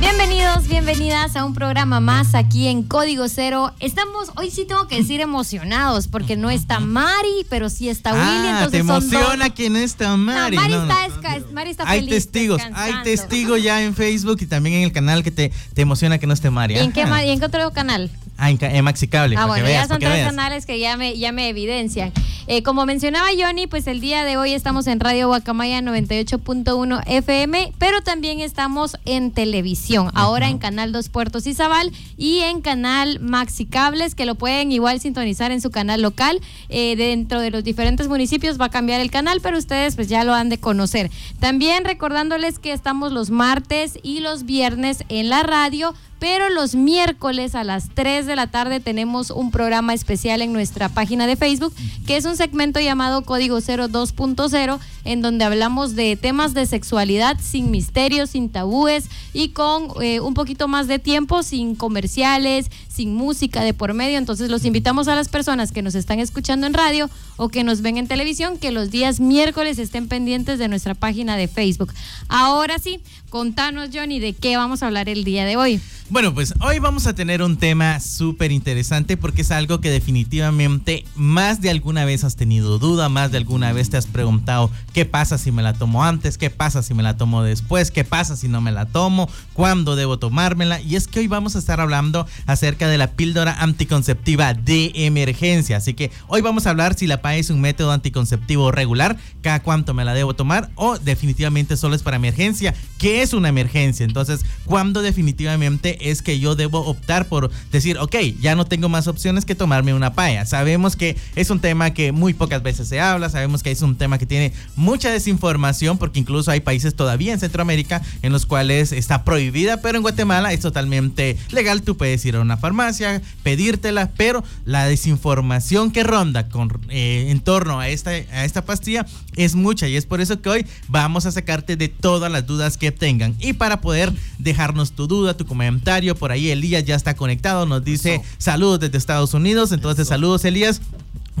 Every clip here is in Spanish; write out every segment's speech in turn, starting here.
Bienvenidos, bienvenidas a un programa más aquí en Código Cero. Estamos, hoy sí tengo que decir emocionados, porque no está Mari, pero sí está Willy. Ah, entonces te emociona que no está Mari. No, Mari, No, no. está, esca- Mari está Hay feliz testigos, hay testigos ya en Facebook y también en el canal que te, te emociona que no esté Mari. ¿Y en qué, Ajá. ma- y en qué otro canal? Ah, en, en Maxicable. Ah, que bueno, veas, ya son tres veas. canales que ya me, ya me evidencian. Eh, como mencionaba Johnny, pues el día de hoy estamos en Radio Guacamaya 98.1 FM, pero también estamos en televisión, ahora en Canal 2 Puertos Izabal y en Canal Maxi Cables, que lo pueden igual sintonizar en su canal local. Eh, dentro de los diferentes municipios va a cambiar el canal, pero ustedes pues ya lo han de conocer. También recordándoles que estamos los martes y los viernes en la radio pero los miércoles a las 3 de la tarde tenemos un programa especial en nuestra página de Facebook, que es un segmento llamado Código 02.0, en donde hablamos de temas de sexualidad sin misterios, sin tabúes y con eh, un poquito más de tiempo, sin comerciales, sin música de por medio. Entonces los invitamos a las personas que nos están escuchando en radio o que nos ven en televisión, que los días miércoles estén pendientes de nuestra página de Facebook. Ahora sí, contanos Johnny de qué vamos a hablar el día de hoy. Bueno, pues hoy vamos a tener un tema súper interesante porque es algo que definitivamente más de alguna vez has tenido duda, más de alguna vez te has preguntado qué pasa si me la tomo antes, qué pasa si me la tomo después, qué pasa si no me la tomo, cuándo debo tomármela. Y es que hoy vamos a estar hablando acerca de la píldora anticonceptiva de emergencia. Así que hoy vamos a hablar si la PAE es un método anticonceptivo regular, cada cuánto me la debo tomar o definitivamente solo es para emergencia. ¿Qué es una emergencia? Entonces, ¿cuándo definitivamente es que yo debo optar por decir, ok, ya no tengo más opciones que tomarme una paya? Sabemos que es un tema que muy pocas veces se habla, sabemos que es un tema que tiene mucha desinformación porque incluso hay países todavía en Centroamérica en los cuales está prohibida, pero en Guatemala es totalmente legal. Tú puedes ir a una farmacia, pedírtela, pero la desinformación que ronda con, eh, en torno a esta, a esta pastilla es mucha y es por eso que hoy vamos a sacarte de todas las dudas que tengan. Y para poder dejarnos tu duda, tu comentario, por ahí Elías ya está conectado, nos dice saludos desde Estados Unidos, entonces saludos Elías.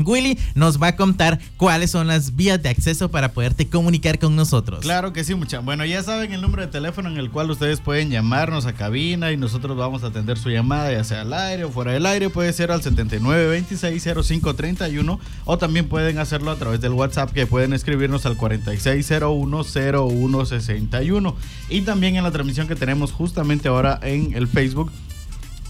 Willy nos va a contar cuáles son las vías de acceso para poderte comunicar con nosotros. Claro que sí, mucha. Bueno, ya saben el número de teléfono en el cual ustedes pueden llamarnos a cabina y nosotros vamos a atender su llamada, ya sea al aire o fuera del aire. Puede ser al 79260531 o también pueden hacerlo a través del WhatsApp que pueden escribirnos al 46010161. Y también en la transmisión que tenemos justamente ahora en el Facebook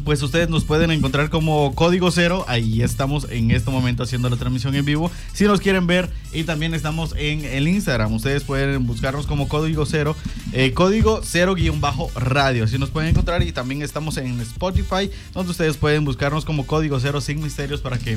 pues ustedes nos pueden encontrar como Código Cero. Ahí estamos en este momento haciendo la transmisión en vivo. Si nos quieren ver, y también estamos en el Instagram. Ustedes pueden buscarnos como Código Cero, eh, Código Cero guion bajo radio. Así nos pueden encontrar. Y también estamos en Spotify, donde ustedes pueden buscarnos como Código Cero sin misterios para que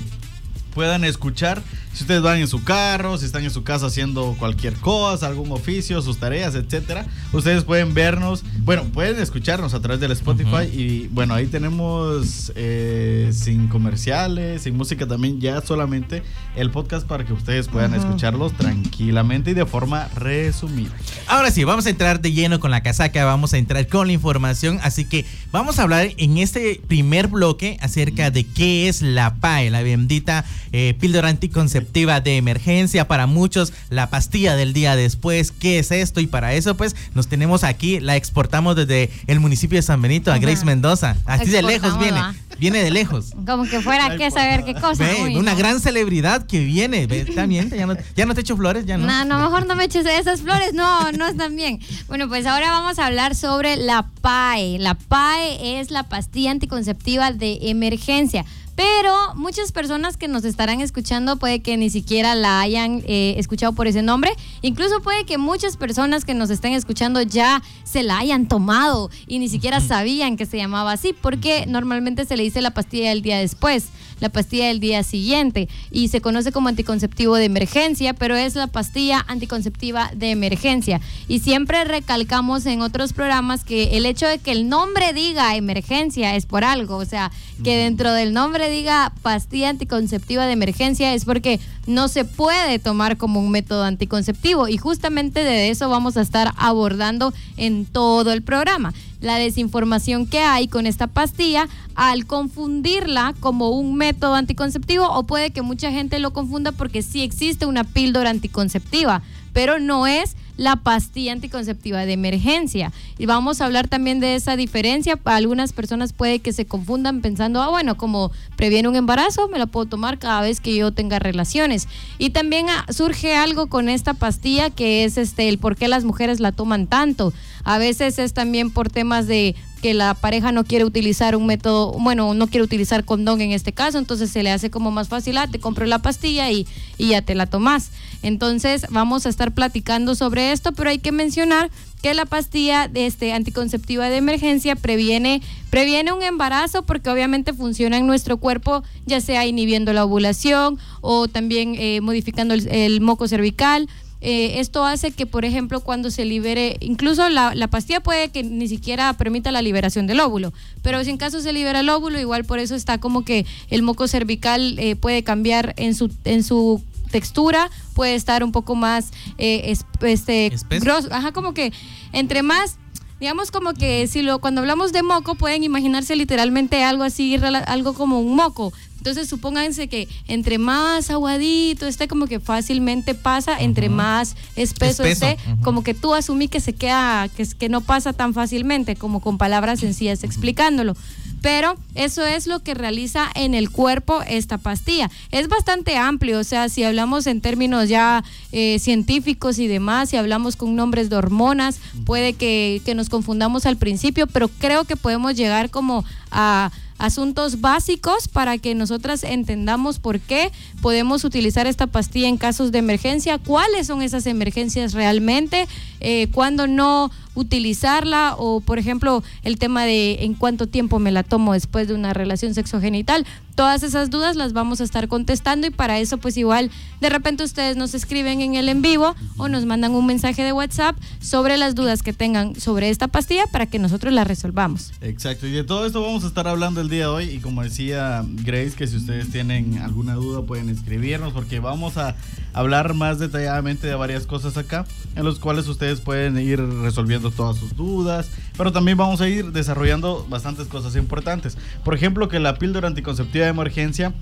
puedan escuchar. Si ustedes van en su carro, si están en su casa haciendo cualquier cosa, algún oficio, sus tareas, etcétera, ustedes pueden vernos, bueno, pueden escucharnos a través del Spotify y bueno, ahí tenemos eh, sin comerciales, sin música también, ya solamente el podcast para que ustedes puedan escucharlos tranquilamente y de forma resumida. Ahora sí, vamos a entrar de lleno con la casaca, vamos a entrar con la información, así que vamos a hablar en este primer bloque acerca de qué es la PAE, la bendita eh, píldora anticonceptiva de emergencia, para muchos la pastilla del día después, qué es esto y para eso pues nos tenemos aquí, la exportamos desde el municipio de San Benito a Ajá. Grace Mendoza, así de lejos viene, viene de lejos. Como que fuera que saber qué cosa. Ve, Uy, una no. gran celebridad que viene, ve, ya no, ya no te echo flores, ya no. No, no, mejor no me eches esas flores, no, no están bien. Bueno, pues ahora vamos a hablar sobre la PAE. La PAE es la pastilla anticonceptiva de emergencia. Pero muchas personas que nos estarán escuchando puede que ni siquiera la hayan eh, escuchado por ese nombre. Incluso puede que muchas personas que nos estén escuchando ya se la hayan tomado y ni siquiera sabían que se llamaba así, porque normalmente se le dice la pastilla del día después la pastilla del día siguiente. Y se conoce como anticonceptivo de emergencia, pero es la pastilla anticonceptiva de emergencia. Y siempre recalcamos en otros programas que el hecho de que el nombre diga emergencia es por algo, o sea, que dentro del nombre diga pastilla anticonceptiva de emergencia es porque no se puede tomar como un método anticonceptivo. Y justamente de eso vamos a estar abordando en todo el programa la desinformación que hay con esta pastilla al confundirla como un método anticonceptivo o puede que mucha gente lo confunda porque sí existe una píldora anticonceptiva, pero no es la pastilla anticonceptiva de emergencia. Y vamos a hablar también de esa diferencia. Algunas personas puede que se confundan pensando, ah, bueno, como previene un embarazo, me la puedo tomar cada vez que yo tenga relaciones. Y también ah, surge algo con esta pastilla que es este el por qué las mujeres la toman tanto. A veces es también por temas de que la pareja no quiere utilizar un método, bueno, no quiere utilizar condón en este caso, entonces se le hace como más fácil, ah, te compro la pastilla y, y ya te la tomas. Entonces vamos a estar platicando sobre esto, pero hay que mencionar que la pastilla de este anticonceptiva de emergencia previene previene un embarazo porque obviamente funciona en nuestro cuerpo ya sea inhibiendo la ovulación o también eh, modificando el moco cervical eh, esto hace que, por ejemplo, cuando se libere, incluso la, pastilla puede que ni siquiera permita la liberación del óvulo, pero si en caso se libera el óvulo, igual por eso está como que el moco cervical eh, puede cambiar en su, en su textura, puede estar un poco más eh, este, grosso, ajá, como que entre más digamos como que si lo cuando hablamos de moco pueden imaginarse literalmente algo así algo como un moco entonces, supónganse que entre más aguadito esté, como que fácilmente pasa, entre más espeso, esté, como que tú asumí que se queda, que, que no pasa tan fácilmente, como con palabras sencillas explicándolo. Pero eso es lo que realiza en el cuerpo esta pastilla. Es bastante amplio, o sea, si hablamos en términos ya eh, científicos y demás, si hablamos con nombres de hormonas, puede que, que nos confundamos al principio, pero creo que podemos llegar como a asuntos básicos para que nosotras entendamos por qué podemos utilizar esta pastilla en casos de emergencia, cuáles son esas emergencias realmente, eh, cuándo no utilizarla o por ejemplo el tema de en cuánto tiempo me la tomo después de una relación sexogenital. Todas esas dudas las vamos a estar contestando y para eso pues igual de repente ustedes nos escriben en el en vivo o nos mandan un mensaje de WhatsApp sobre las dudas que tengan sobre esta pastilla para que nosotros la resolvamos. Exacto, y de todo esto vamos a estar hablando el día de hoy y como decía Grace que si ustedes tienen alguna duda pueden escribirnos porque vamos a hablar más detalladamente de varias cosas acá en los cuales ustedes pueden ir resolviendo todas sus dudas, pero también vamos a ir desarrollando bastantes cosas importantes. Por ejemplo, que la píldora anticonceptiva de emergencia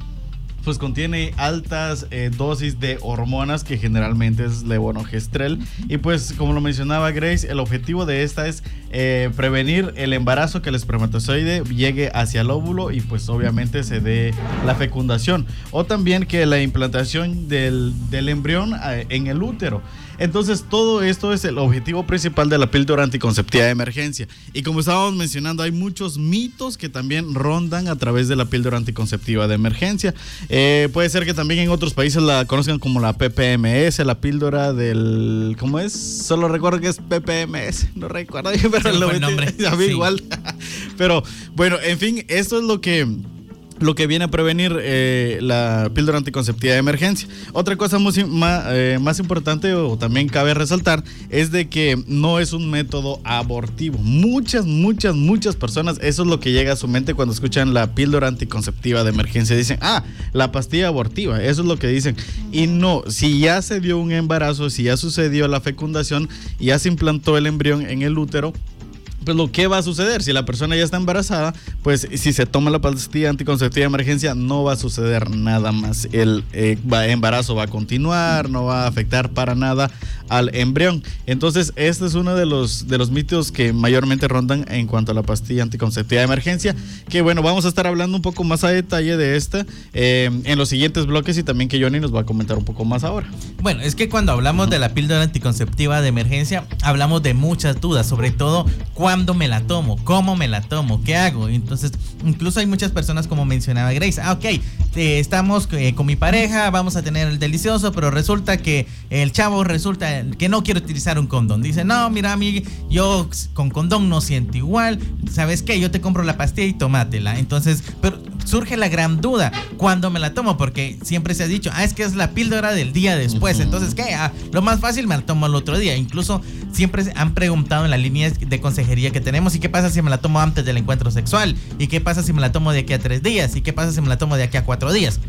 pues contiene altas eh, dosis de hormonas que generalmente es levonorgestrel. Y pues como lo mencionaba Grace el objetivo de esta es eh, prevenir el embarazo que el espermatozoide llegue hacia el óvulo y pues obviamente se dé la fecundación. O también que la implantación del, del embrión eh, en el útero entonces, todo esto es el objetivo principal de la píldora anticonceptiva de emergencia. Y como estábamos mencionando, hay muchos mitos que también rondan a través de la píldora anticonceptiva de emergencia. Eh, puede ser que también en otros países la conozcan como la PPMS, la píldora del. ¿Cómo es? Solo recuerdo que es PPMS. No recuerdo, pero lo nombre. A mí igual. pero bueno, en fin, esto es lo que lo que viene a prevenir eh, la píldora anticonceptiva de emergencia. Otra cosa eh, más, importante o también cabe resaltar es de que no es un método abortivo. Muchas, muchas, muchas personas, eso es lo que llega a su mente cuando escuchan la píldora anticonceptiva de emergencia. Dicen, ah, la pastilla abortiva, eso es lo que dicen. Y no, si ya se dio un embarazo, si ya sucedió la fecundación, ya se implantó el embrión en el útero, pues lo que va a suceder, si la persona ya está embarazada, pues si se toma la pastilla anticonceptiva de emergencia, no va a suceder nada más. El eh, embarazo va a continuar, no va a afectar para nada al embrión. Entonces, este es uno de los, de los mitos que mayormente rondan en cuanto a la pastilla anticonceptiva de emergencia. Que bueno, vamos a estar hablando un poco más a detalle de esta eh, en los siguientes bloques y también que Johnny nos va a comentar un poco más ahora. Bueno, es que cuando hablamos de la píldora anticonceptiva de emergencia, hablamos de muchas dudas, sobre todo cuándo me la tomo, cómo me la tomo, qué hago. Entonces, incluso hay muchas personas como mencionaba Grace, ah, ok, eh, estamos eh, con mi pareja, vamos a tener el delicioso, pero resulta que el chavo resulta que no quiere utilizar un condón. Dice, no, mira, mí, yo con condón no siento igual, ¿sabes qué? Yo te compro la pastilla y tómatela. Entonces, pero surge la gran duda, ¿cuándo me la tomo? Porque siempre se ha dicho, ah, es que es la píldora del día después. Entonces, ¿qué? Ah, lo más fácil me la tomo el otro día. Incluso siempre han preguntado en la línea de consejería que tenemos, ¿y qué pasa si me la tomo antes del encuentro sexual? ¿Y qué pasa si me la tomo de aquí a tres días? ¿Y qué pasa si me la tomo de aquí a cuatro días?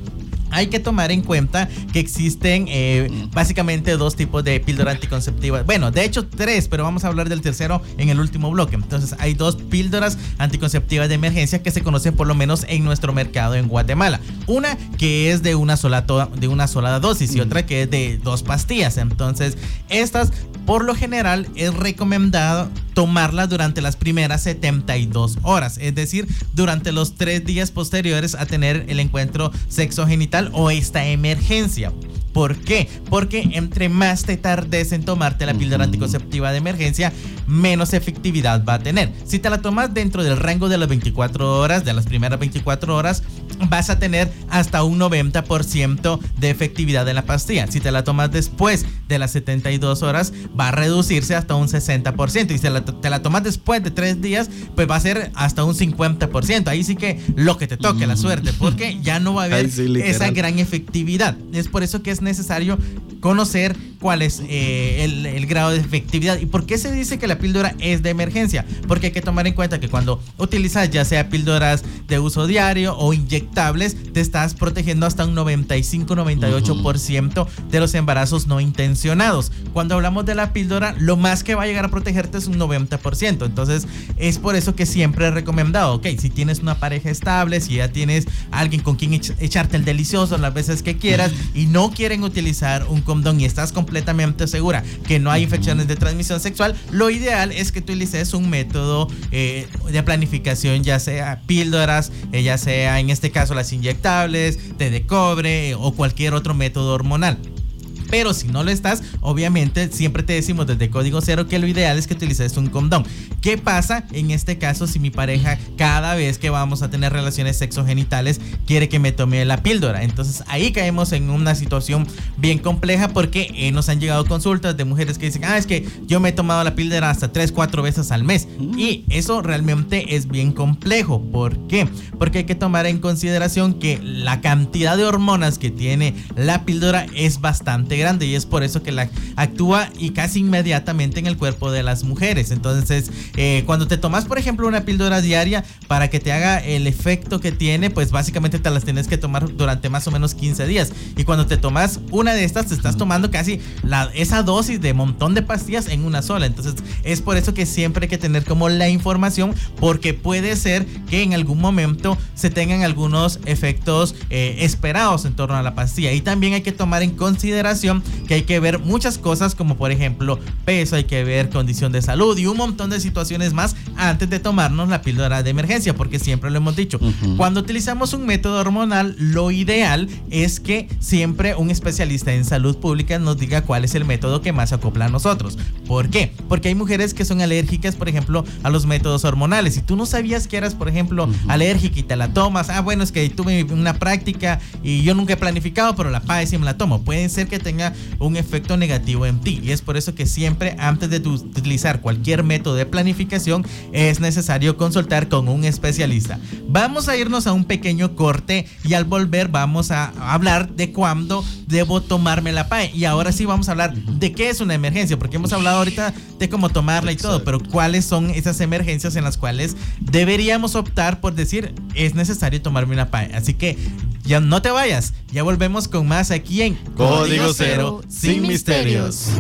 Hay que tomar en cuenta que existen eh, básicamente dos tipos de píldora anticonceptiva. Bueno, de hecho tres, pero vamos a hablar del tercero en el último bloque. Entonces hay dos píldoras anticonceptivas de emergencia que se conocen por lo menos en nuestro mercado en Guatemala. Una que es de una sola, de una sola dosis y otra que es de dos pastillas. Entonces estas por lo general es recomendado tomarla durante las primeras 72 horas, es decir, durante los tres días posteriores a tener el encuentro sexogenital o esta emergencia. ¿Por qué? Porque entre más te tardes en tomarte la píldora anticonceptiva de emergencia, menos efectividad va a tener. Si te la tomas dentro del rango de las 24 horas, de las primeras 24 horas, vas a tener hasta un 90% de efectividad en la pastilla. Si te la tomas después de las 72 horas, va a reducirse hasta un 60%. Y si te la tomas después de 3 días, pues va a ser hasta un 50%. Ahí sí que lo que te toque, la suerte, porque ya no va a haber esa gran efectividad. Es por eso que es necesario conocer cuál es eh, el, grado de efectividad y por qué se dice que la píldora es de emergencia. Porque hay que tomar en cuenta que cuando utilizas ya sea píldoras de uso diario o inyectables, te estás protegiendo hasta un 95-98% de los embarazos no intencionados. Cuando hablamos de la píldora, lo más que va a llegar a protegerte es un 90%. Entonces, es por eso que siempre he recomendado, ok, si tienes una pareja estable, si ya tienes alguien con quien echarte el delicioso las veces que quieras y no quieren utilizar un condón y estás completamente segura que no hay infecciones de transmisión sexual, lo ideal es que tú utilices un método eh, de planificación, ya sea píldoras, eh, ya sea en este caso las inyectables, té de cobre eh, o cualquier otro método hormonal. Pero si no lo estás, obviamente siempre te decimos desde código cero que lo ideal es que utilices un condón. ¿Qué pasa en este caso si mi pareja cada vez que vamos a tener relaciones sexogenitales quiere que me tome la píldora? Entonces ahí caemos en una situación bien compleja porque eh, nos han llegado consultas de mujeres que dicen, ah, es que yo me he tomado la píldora hasta 3, 4 veces al mes. Mm. Y eso realmente es bien complejo. ¿Por qué? Porque hay que tomar en consideración que la cantidad de hormonas que tiene la píldora es bastante grande y es por eso que la actúa y casi inmediatamente en el cuerpo de las mujeres. Entonces, eh, cuando te tomas, por ejemplo, una píldora diaria para que te haga el efecto que tiene, pues básicamente te las tienes que tomar durante más o menos 15 días. Y cuando te tomas una de estas, te estás tomando casi la, esa dosis de montón de pastillas en una sola. Entonces, es por eso que siempre hay que tener como la información, porque puede ser que en algún momento se tengan algunos efectos eh, esperados en torno a la pastilla. Y también hay que tomar en consideración que hay que ver muchas cosas como por ejemplo peso, hay que ver condición de salud y un montón de situaciones más antes de tomarnos la píldora de emergencia, porque siempre lo hemos dicho, cuando utilizamos un método hormonal, lo ideal es que siempre un especialista en salud pública nos diga cuál es el método que más acopla a nosotros. ¿Por qué? Porque hay mujeres que son alérgicas, por ejemplo, a los métodos hormonales. Si tú no sabías que eras, por ejemplo, alérgica y te la tomas, ah, bueno, es que tuve una práctica y yo nunca he planificado, pero la pague y me la tomo. Puede ser que tenga un efecto negativo en ti. Y es por eso que siempre antes de utilizar cualquier método de planificación es necesario consultar con un especialista. Vamos a irnos a un pequeño corte y al volver vamos a hablar de cuándo debo tomarme la PAE. Y ahora sí vamos a hablar de qué es una emergencia, porque hemos hablado ahorita de cómo tomarla y todo, pero cuáles son esas emergencias en las cuales deberíamos optar por decir es necesario tomarme una PAE. Así que ya no te vayas, ya volvemos con más aquí en Código Cero, sin misterios.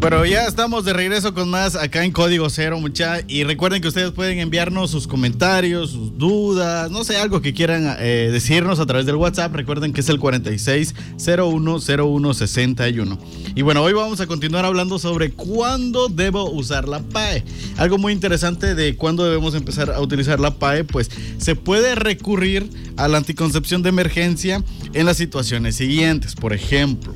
Pero ya estamos de regreso con más acá en Código Cero, mucha. Y recuerden que ustedes pueden enviarnos sus comentarios, sus dudas, no sé, algo que quieran eh, decirnos a través del WhatsApp. Recuerden que es el 46010161. Y bueno, hoy vamos a continuar hablando sobre cuándo debo usar la PAE. Algo muy interesante de cuándo debemos empezar a utilizar la PAE, pues se puede recurrir a la anticoncepción de emergencia en las situaciones siguientes. Por ejemplo,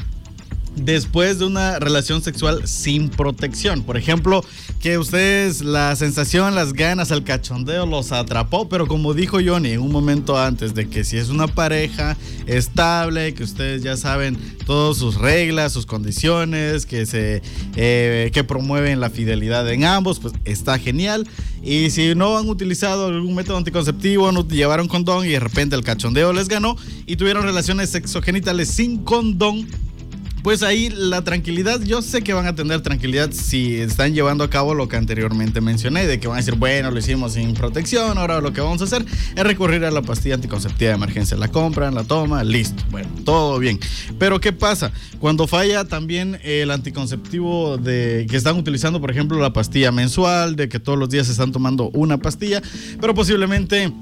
después de una relación sexual sin protección. Por ejemplo, que ustedes la sensación, las ganas, el cachondeo los atrapó, pero como dijo Johnny en un momento antes de que si es una pareja estable, que ustedes ya saben todas sus reglas, sus condiciones, que se eh, que promueven la fidelidad en ambos, pues está genial. Y si no han utilizado algún método anticonceptivo, no llevaron condón y de repente el cachondeo les ganó y tuvieron relaciones sexogenitales sin condón, pues ahí la tranquilidad, yo sé que van a tener tranquilidad si están llevando a cabo lo que anteriormente mencioné, de que van a decir, bueno, lo hicimos sin protección, ahora lo que vamos a hacer es recurrir a la pastilla anticonceptiva de emergencia. La compran, la toman, listo. Bueno, todo bien. Pero ¿qué pasa? Cuando falla también el anticonceptivo de que están utilizando, por ejemplo, la pastilla mensual, de que todos los días se están tomando una pastilla, pero posiblemente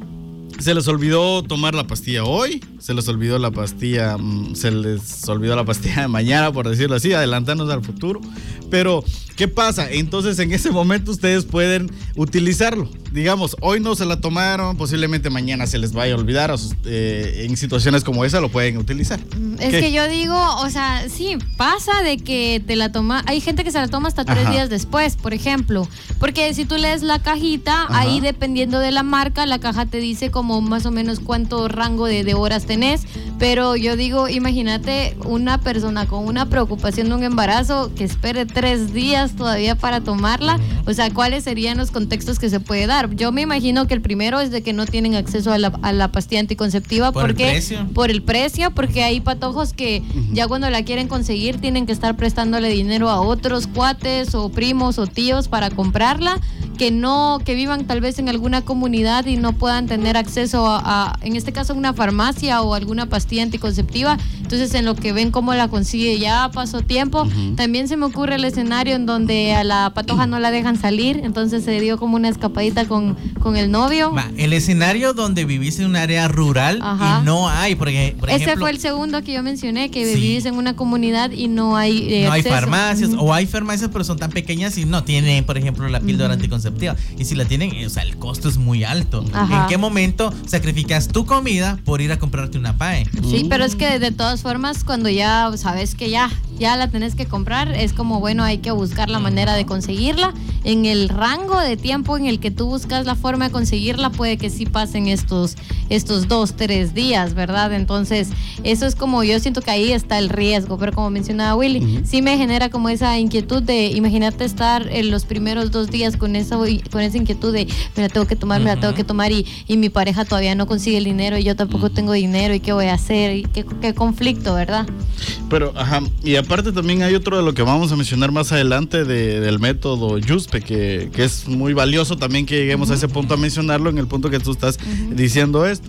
se les olvidó tomar la pastilla hoy, se les olvidó la pastilla, mm, se les olvidó la pastilla de mañana, por decirlo así, adelantarnos al futuro. Pero, ¿qué pasa? Entonces, en ese momento ustedes pueden utilizarlo. Digamos, hoy no se la tomaron, posiblemente mañana se les vaya a olvidar. eh, en situaciones como esa lo pueden utilizar. Es ¿Qué? que yo digo, o sea, sí, pasa de que te la toma. Hay gente que se la toma hasta tres días después, por ejemplo. Porque si tú lees la cajita, Ajá. ahí dependiendo de la marca, la caja te dice como más o menos cuánto rango de, de horas tenés. Pero yo digo, imagínate una persona con una preocupación de un embarazo que espere tres días todavía para tomarla. O sea, ¿cuáles serían los contextos que se puede dar? Yo me imagino que el primero es de que no tienen acceso a la, a la pastilla anticonceptiva Por el porque precio. por el precio, porque hay patojos que ya cuando la quieren conseguir tienen que estar prestándole dinero a otros cuates o primos o tíos para comprarla, que no, que vivan tal vez en alguna comunidad y no puedan tener acceso a, a, en este caso, una farmacia o alguna pastilla anticonceptiva. Entonces, en lo que ven cómo la consigue, ya pasó tiempo. También se me ocurre el escenario en donde a la patoja no la dejan salir, entonces se dio como una escapadita con, con el novio. El escenario donde vivís en un área rural Ajá. y no hay, porque, por Ese ejemplo, fue el segundo que yo mencioné, que Sí. vivís en una comunidad y no hay eh, no hay acceso. farmacias Ujú. o hay farmacias pero son tan pequeñas y no tienen, por ejemplo, la píldora anticonceptiva. Y si la tienen, eh, o sea, el costo es muy alto. Ajá. ¿En qué momento sacrificas tu comida por ir a comprarte una PAE? Sí, pero es que de todas formas, cuando ya sabes que ya, ya la tenés que comprar, es como, bueno, hay que buscar la manera de conseguirla. En el rango de tiempo en el que tú buscas la forma de conseguirla, puede que sí pasen estos, estos dos, tres días, ¿verdad? Entonces, eso es como, yo siento que ahí está el riesgo, pero como mencionaba Willy, sí me genera como esa inquietud de, imagínate estar en los primeros dos días con esa, con esa inquietud de, me la tengo que tomar, me la tengo que tomar y, y mi pareja todavía no consigue el dinero y yo tampoco tengo dinero y qué voy a hacer y qué, qué conflicto, ¿verdad? Pero, ajá, y aparte también hay otro de lo que vamos a mencionar más adelante de- del método Yuspe, que, que es muy valioso también que lleguemos a ese punto a mencionarlo en el punto que tú estás diciendo esto.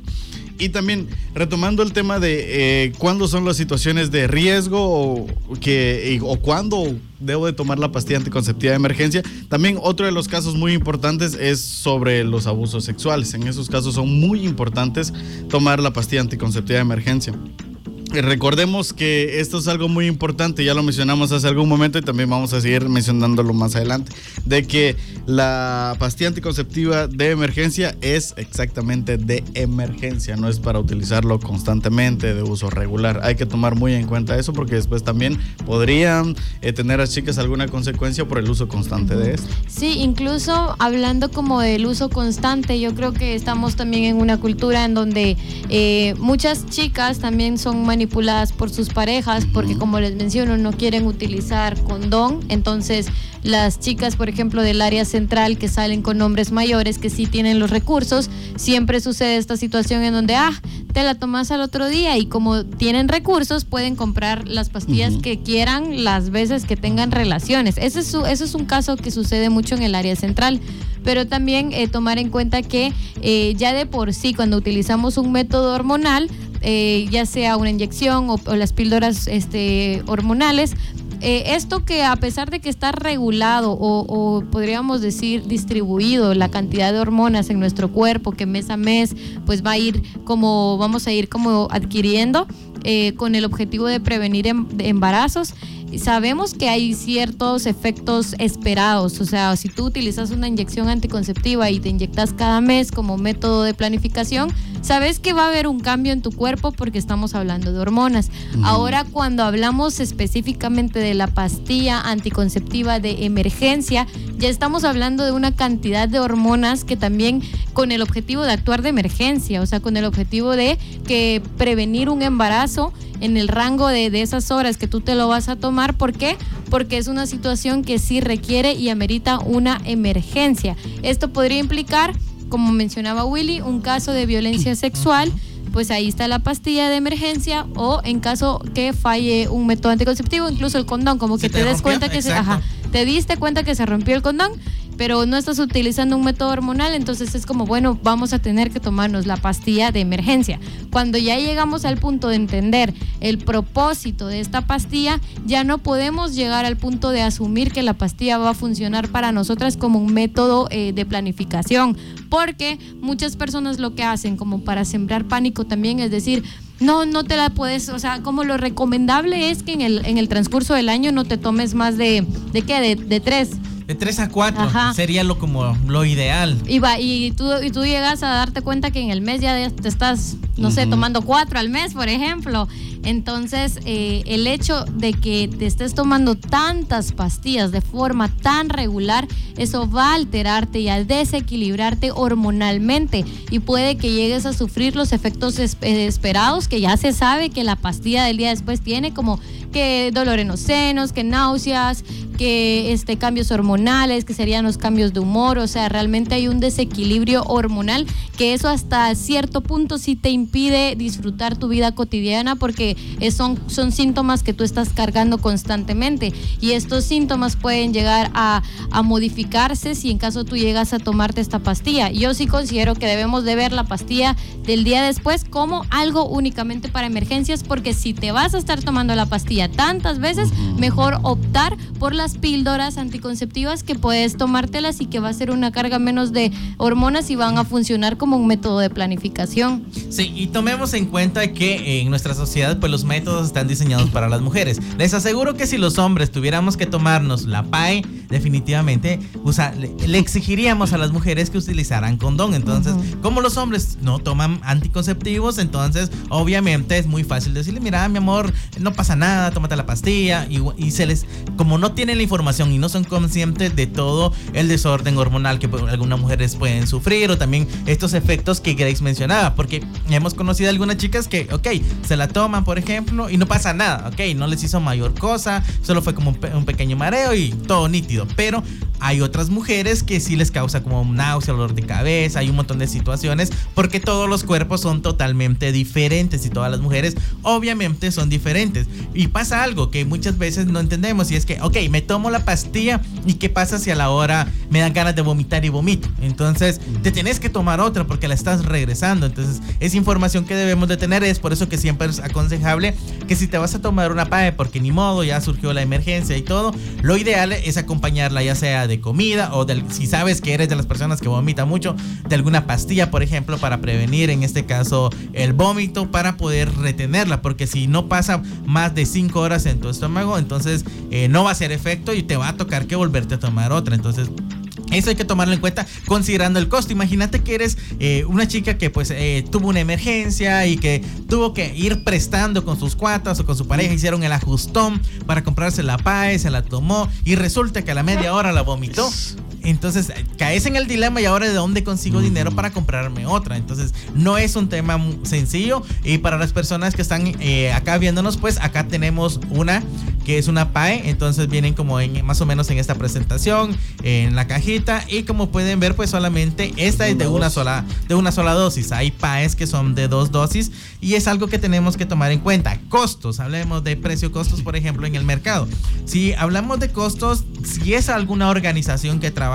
Y también retomando el tema de eh, cuándo son las situaciones de riesgo o, que, o cuándo debo de tomar la pastilla anticonceptiva de emergencia. También otro de los casos muy importantes es sobre los abusos sexuales. En esos casos son muy importantes tomar la pastilla anticonceptiva de emergencia. Y Recordemos que esto es algo muy importante, ya lo mencionamos hace algún momento y también vamos a seguir mencionándolo más adelante, de que la pastilla anticonceptiva de emergencia es exactamente de emergencia, no es para utilizarlo constantemente de uso regular. Hay que tomar muy en cuenta eso porque después también podrían eh, tener a chicas alguna consecuencia por el uso constante de esto. Sí, incluso hablando como del uso constante, yo creo que estamos también en una cultura en donde eh, muchas chicas también son manipuladas por sus parejas porque como les menciono no quieren utilizar condón, entonces las chicas, por ejemplo, del área central que salen con hombres mayores que sí tienen los recursos, siempre sucede esta situación en donde, ah, te la tomas al otro día y como tienen recursos pueden comprar las pastillas que quieran las veces que tengan relaciones. Ese es, eso es un caso que sucede mucho en el área central. Pero también eh, tomar en cuenta que eh, ya de por sí cuando utilizamos un método hormonal, eh, ya sea una inyección o, las píldoras este, hormonales, eh, esto que a pesar de que está regulado o, o, podríamos decir distribuido la cantidad de hormonas en nuestro cuerpo que mes a mes pues va a ir como vamos a ir como adquiriendo eh, con el objetivo de prevenir em, embarazos sabemos que hay ciertos efectos esperados, o sea, si tú utilizas una inyección anticonceptiva y te inyectas cada mes como método de planificación, sabes que va a haber un cambio en tu cuerpo porque estamos hablando de hormonas. Ahora, cuando hablamos específicamente de la pastilla anticonceptiva de emergencia, ya estamos hablando de una cantidad de hormonas que también con el objetivo de actuar de emergencia, o sea, con el objetivo de que prevenir un embarazo en el rango de, de, esas horas que tú te lo vas a tomar. ¿Por qué? Porque es una situación que sí requiere y amerita una emergencia. Esto podría implicar, como mencionaba Willy, un caso de violencia sexual. Pues ahí está la pastilla de emergencia o en caso que falle un método anticonceptivo, incluso el condón, como que te, te des cuenta que se, ajá, te diste cuenta que se rompió el condón, pero no estás utilizando un método hormonal, entonces es como, bueno, vamos a tener que tomarnos la pastilla de emergencia. Cuando ya llegamos al punto de entender el propósito de esta pastilla, ya no podemos llegar al punto de asumir que la pastilla va a funcionar para nosotras como un método eh, de planificación, porque muchas personas lo que hacen como para sembrar pánico también es decir, no, no te la puedes, o sea, como lo recomendable es que en el, en el transcurso del año no te tomes más de, ¿de qué? De, de tres. De 3 a 4 sería lo como lo ideal. Y, va, y, tú, y tú llegas a darte cuenta que en el mes ya te estás, no uh -huh. sé, tomando 4 al mes, por ejemplo. Entonces, eh, el hecho de que te estés tomando tantas pastillas de forma tan regular, eso va a alterarte y a desequilibrarte hormonalmente y puede que llegues a sufrir los efectos es esperados que ya se sabe que la pastilla del día después tiene, como que dolor en los senos, que náuseas, que este, cambios hormonales, que serían los cambios de humor, o sea, realmente hay un desequilibrio hormonal que eso hasta cierto punto sí te impide disfrutar tu vida cotidiana porque son, son síntomas que tú estás cargando constantemente y estos síntomas pueden llegar a, a modificarse si en caso tú llegas a tomarte esta pastilla. Yo sí considero que debemos de ver la pastilla del día después como algo únicamente para emergencias porque si te vas a estar tomando la pastilla tantas veces, mejor optar por las píldoras anticonceptivas que puedes tomártelas y que va a ser una carga menos de hormonas y van a funcionar como un método de planificación. Sí, y tomemos en cuenta que en nuestra sociedad pues los métodos están diseñados para las mujeres. Les aseguro que si los hombres tuviéramos que tomarnos la PAE, definitivamente o sea, le, le, exigiríamos a las mujeres que utilizaran condón. Entonces, uh -huh. como los hombres no toman anticonceptivos, entonces obviamente es muy fácil decirle, mira, mi amor, no pasa nada, tómate la pastilla. Y, y se les, como no tienen la información y no son conscientes de todo el desorden hormonal que algunas mujeres pueden sufrir o también estos efectos que Grace mencionaba, porque hemos conocido algunas chicas que, ok, se la toman, por ejemplo, y no pasa nada, ok, no les hizo mayor cosa, solo fue como un, pe un pequeño mareo y todo nítido, pero hay otras mujeres que sí les causa como náusea, dolor de cabeza, hay un montón de situaciones, porque todos los cuerpos son totalmente diferentes y todas las mujeres obviamente son diferentes. Y pasa algo que muchas veces no entendemos y es que, ok, me tomo la pastilla y qué pasa si a la hora me dan ganas de vomitar y vomito. Entonces te tienes que tomar otra porque la estás regresando. Entonces es información que debemos de tener, es por eso que siempre es aconsejable que si te vas a tomar una PAE porque ni modo, ya surgió la emergencia y todo, lo ideal es acompañarla ya sea de comida o del, si sabes que eres de las personas que vomita mucho, de alguna pastilla, por ejemplo, para prevenir en este caso el vómito, para poder retenerla, porque si no pasa más de 5 horas en tu estómago, entonces eh, no va a hacer efecto y te va a tocar que volverte a tomar otra. Entonces, eso hay que tomarlo en cuenta considerando el costo. Imagínate que eres eh, una chica que pues eh, tuvo una emergencia y que tuvo que ir prestando con sus cuatas o con su pareja, hicieron el ajustón para comprarse la PAE, se la tomó y resulta que a la media hora la vomitó. Entonces caes en el dilema y ahora de dónde consigo uh -huh. dinero para comprarme otra. Entonces no es un tema sencillo y para las personas que están eh, acá viéndonos, pues acá tenemos una que es una PAE. Entonces vienen como en más o menos en esta presentación, en la cajita y como pueden ver, pues solamente esta es de una sola de una sola dosis. Hay PAEs que son de dos dosis y es algo que tenemos que tomar en cuenta. Costos, hablemos de precio costos, por ejemplo, en el mercado. Si hablamos de costos, si es alguna organización que trabaja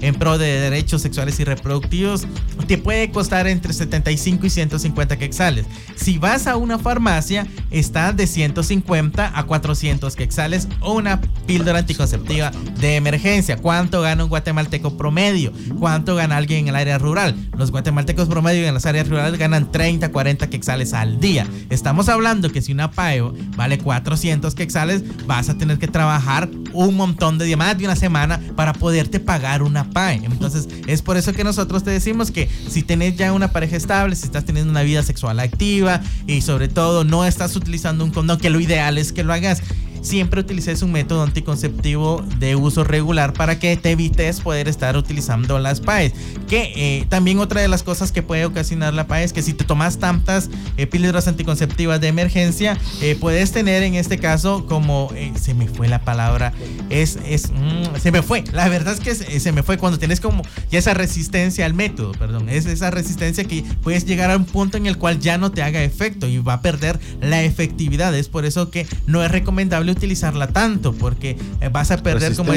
en pro de derechos sexuales y reproductivos, te puede costar entre 75 y 150 quetzales. Si vas a una farmacia, está de 150 a 400 400 quetzales o una píldora anticonceptiva de emergencia. ¿Cuánto gana un guatemalteco promedio? ¿Cuánto gana alguien en el área rural? Los guatemaltecos promedio en las áreas rurales ganan 30, 40 quetzales al día. Estamos hablando que si una PAEO vale 400 quetzales, vas a tener que trabajar un montón de días, más de una semana, para poderte pagar una PAE. Entonces, es por eso que nosotros te decimos que si tenés ya una pareja estable, si estás teniendo una vida sexual activa y sobre todo no estás utilizando un condón, que lo ideal es que lo hagas siempre utilices un método anticonceptivo de uso regular para que te evites poder estar utilizando las PAES. Que eh, también otra de las cosas que puede ocasionar la PAE es que si te tomas tantas eh, píldoras anticonceptivas de emergencia, eh, puedes tener en este caso como, se me fue la palabra, es, es mm, se me fue, la verdad es que se, se, me fue cuando tienes como ya esa resistencia al método, perdón, es esa resistencia que puedes llegar a un punto en el cual ya no te haga efecto y va a perder la efectividad. Es por eso que no es recomendable utilizarla tanto porque eh, vas a perder como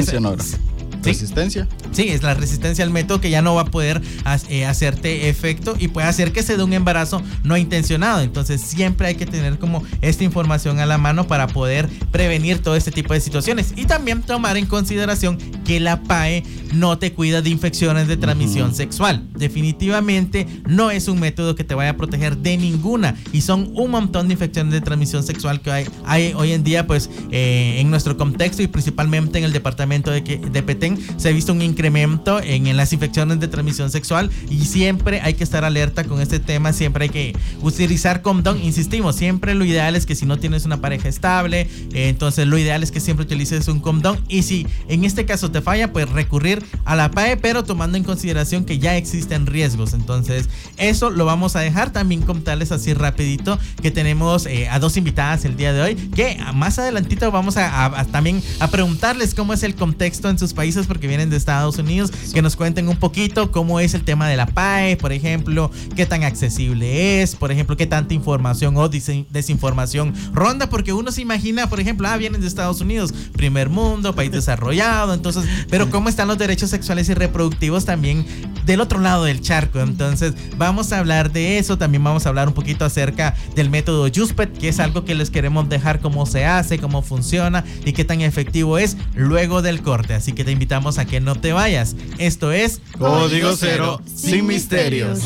¿Resistencia? Sí, es la resistencia al método que ya no va a poder eh, hacerte efecto y puede hacer que se dé un embarazo no intencionado. Entonces siempre hay que tener como esta información a la mano para poder prevenir todo este tipo de situaciones. Y también tomar en consideración que la PAE no te cuida de infecciones de transmisión sexual. Definitivamente no es un método que te vaya a proteger de ninguna. Y son un montón de infecciones de transmisión sexual que hay, hay hoy en día pues eh, en nuestro contexto y principalmente en el departamento de, de Petén se ha visto un incremento en, las infecciones de transmisión sexual y siempre hay que estar alerta con este tema, siempre hay que utilizar condón, insistimos, siempre lo ideal es que si no tienes una pareja estable, eh, entonces lo ideal es que siempre utilices un condón y si en este caso te falla, pues recurrir a la PAE, pero tomando en consideración que ya existen riesgos, entonces eso lo vamos a dejar, también contarles así rapidito que tenemos eh, a dos invitadas el día de hoy, que más adelantito vamos a también a preguntarles cómo es el contexto en sus países porque vienen de Estados Unidos, que nos cuenten un poquito cómo es el tema de la PAE, por ejemplo, qué tan accesible es, por ejemplo, qué tanta información o desinformación ronda, porque uno se imagina, por ejemplo, ah, vienen de Estados Unidos, primer mundo, país desarrollado, entonces, pero cómo están los derechos sexuales y reproductivos también del otro lado del charco. Entonces, vamos a hablar de eso, también vamos a hablar un poquito acerca del método Juspet, que es algo que les queremos dejar cómo se hace, cómo funciona y qué tan efectivo es luego del corte. Así que te a que no te vayas. Esto es Código Cero sin misterios.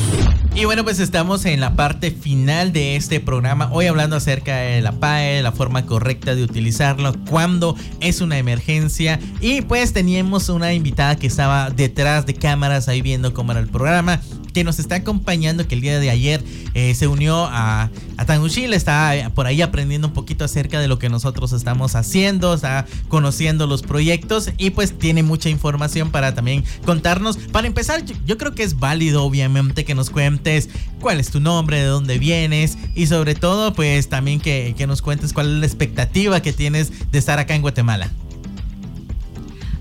Y bueno, pues estamos en la parte final de este programa. Hoy hablando acerca de la PAE, la forma correcta de utilizarlo, cuando es una emergencia. Y pues teníamos una invitada que estaba detrás de cámaras ahí viendo cómo era el programa que nos está acompañando, que el día de ayer eh, se unió a, a Tanguchi, le está eh, por ahí aprendiendo un poquito acerca de lo que nosotros estamos haciendo, está conociendo los proyectos y pues tiene mucha información para también contarnos. Para empezar, yo, creo que es válido obviamente que nos cuentes cuál es tu nombre, de dónde vienes y sobre todo pues también que, que nos cuentes cuál es la expectativa que tienes de estar acá en Guatemala.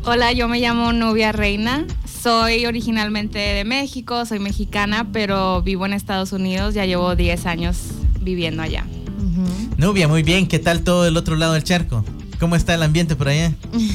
Hola, yo me llamo Nubia Reina, soy originalmente de México, soy mexicana, pero vivo en Estados Unidos, ya llevo 10 años viviendo allá. Nubia, muy bien, ¿qué tal todo el otro lado del charco? ¿Cómo está el ambiente por allá?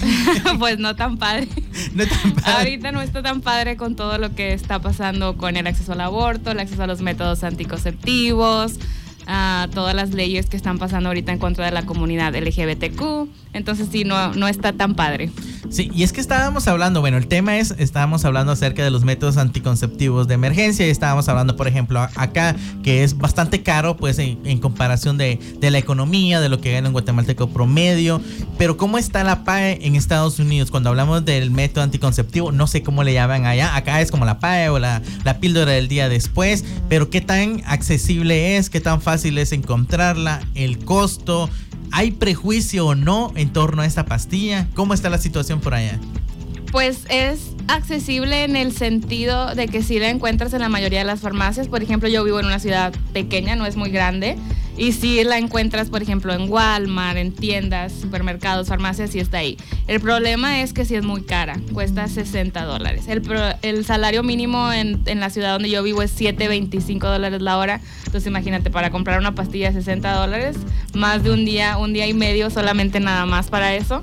pues no tan padre. No tan padre. Ahorita no está tan padre con todo lo que está pasando con el acceso al aborto, el acceso a los métodos anticonceptivos, a todas las leyes que están pasando ahorita en contra de la comunidad LGBTQ. Entonces sí, no, no está tan padre. Sí, y es que estábamos hablando, bueno, el tema es, estábamos hablando acerca de los métodos anticonceptivos de emergencia y estábamos hablando, por ejemplo, acá, que es bastante caro, pues en, comparación de, la economía, de lo que gana un guatemalteco promedio, pero ¿cómo está la PAE en Estados Unidos? Cuando hablamos del método anticonceptivo, no sé cómo le llaman allá, acá es como la PAE o la, la píldora del día después, pero ¿qué tan accesible es? ¿Qué tan fácil es encontrarla? ¿El costo? ¿Hay prejuicio o no en torno a esta pastilla? ¿Cómo está la situación por allá? Pues es accesible en el sentido de que si la encuentras en la mayoría de las farmacias. Por ejemplo, yo vivo en una ciudad pequeña, no es muy grande. Y si la encuentras, por ejemplo, en Walmart, en tiendas, supermercados, farmacias, sí está ahí. El problema es que sí es muy cara, cuesta 60 dólares. El, el salario mínimo en, en, la ciudad donde yo vivo es 7.25 dólares la hora. Entonces imagínate, para comprar una pastilla 60 dólares, más de un día, un día y medio solamente nada más para eso.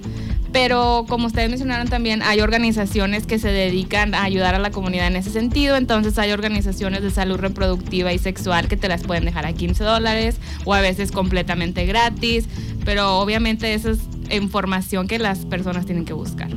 Pero como ustedes mencionaron también, hay organizaciones que se dedican a ayudar a la comunidad en ese sentido. Entonces hay organizaciones de salud reproductiva y sexual que te las pueden dejar a 15 dólares o a veces completamente gratis. Pero obviamente eso es información que las personas tienen que buscar.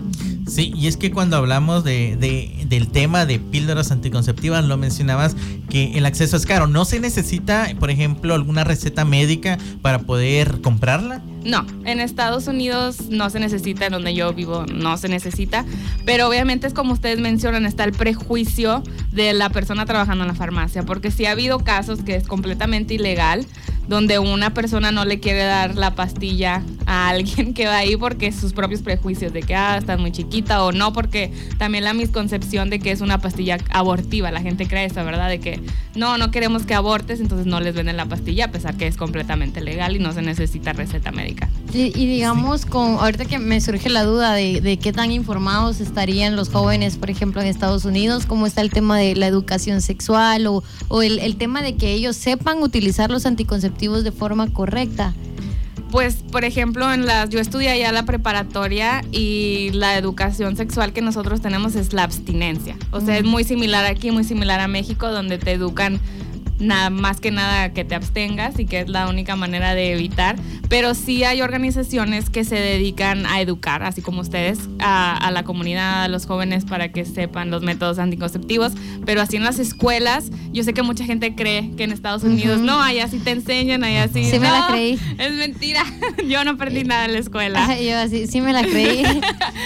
Sí, y es que cuando hablamos de, de- del tema de píldoras anticonceptivas, lo mencionabas que el acceso es caro. ¿No se necesita, por ejemplo, alguna receta médica para poder comprarla? No, en Estados Unidos no se necesita, en donde yo vivo no se necesita, pero obviamente es como ustedes mencionan, está el prejuicio de la persona trabajando en la farmacia, porque sí ha habido casos que es completamente ilegal, donde una persona no le quiere dar la pastilla a alguien que va ahí porque sus propios prejuicios de que ah, está muy chiquita o no, porque también la misconcepción de que es una pastilla abortiva, la gente cree eso, ¿verdad? De que no, no queremos que abortes, entonces no les venden la pastilla, a pesar que es completamente legal y no se necesita receta médica. Y, y digamos, con ahorita que me surge la duda de, de qué tan informados estarían los jóvenes, por ejemplo, en Estados Unidos, cómo está el tema de la educación sexual o, o el, el tema de que ellos sepan utilizar los anticonceptivos de forma correcta. Pues, por ejemplo, en las, yo estudié allá la preparatoria y la educación sexual que nosotros tenemos es la abstinencia. O sea, es muy similar aquí, muy similar a México, donde te educan nada más que nada que te abstengas y que es la única manera de evitar. Pero sí hay organizaciones que se dedican a educar, así como ustedes, a, a la comunidad, a los jóvenes para que sepan los métodos anticonceptivos. Pero así en las escuelas, yo sé que mucha gente cree que en Estados Unidos no, allá sí te enseñan, allá sí. Sí me la No, creí. Es mentira. Yo no perdí nada en la escuela. Yo así, sí me la creí.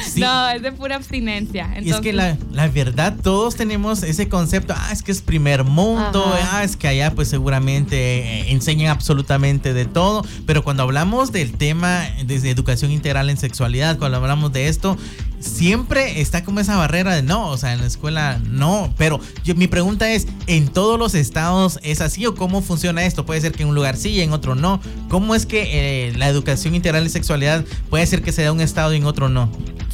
Sí. No, es de pura abstinencia. Y es que la, la verdad, todos tenemos ese concepto, ah, es que es primer mundo, Ajá. ah, es que allá pues seguramente eh, enseñan absolutamente de todo, pero cuando hablamos del tema desde educación integral en sexualidad, cuando hablamos de esto, siempre está como esa barrera de no, o sea, en la escuela no, pero yo, mi pregunta es, ¿en todos los estados es así o cómo funciona esto? Puede ser que en un lugar sí y en otro no. ¿Cómo es que eh, la educación integral en sexualidad puede ser que se en un estado y en otro no?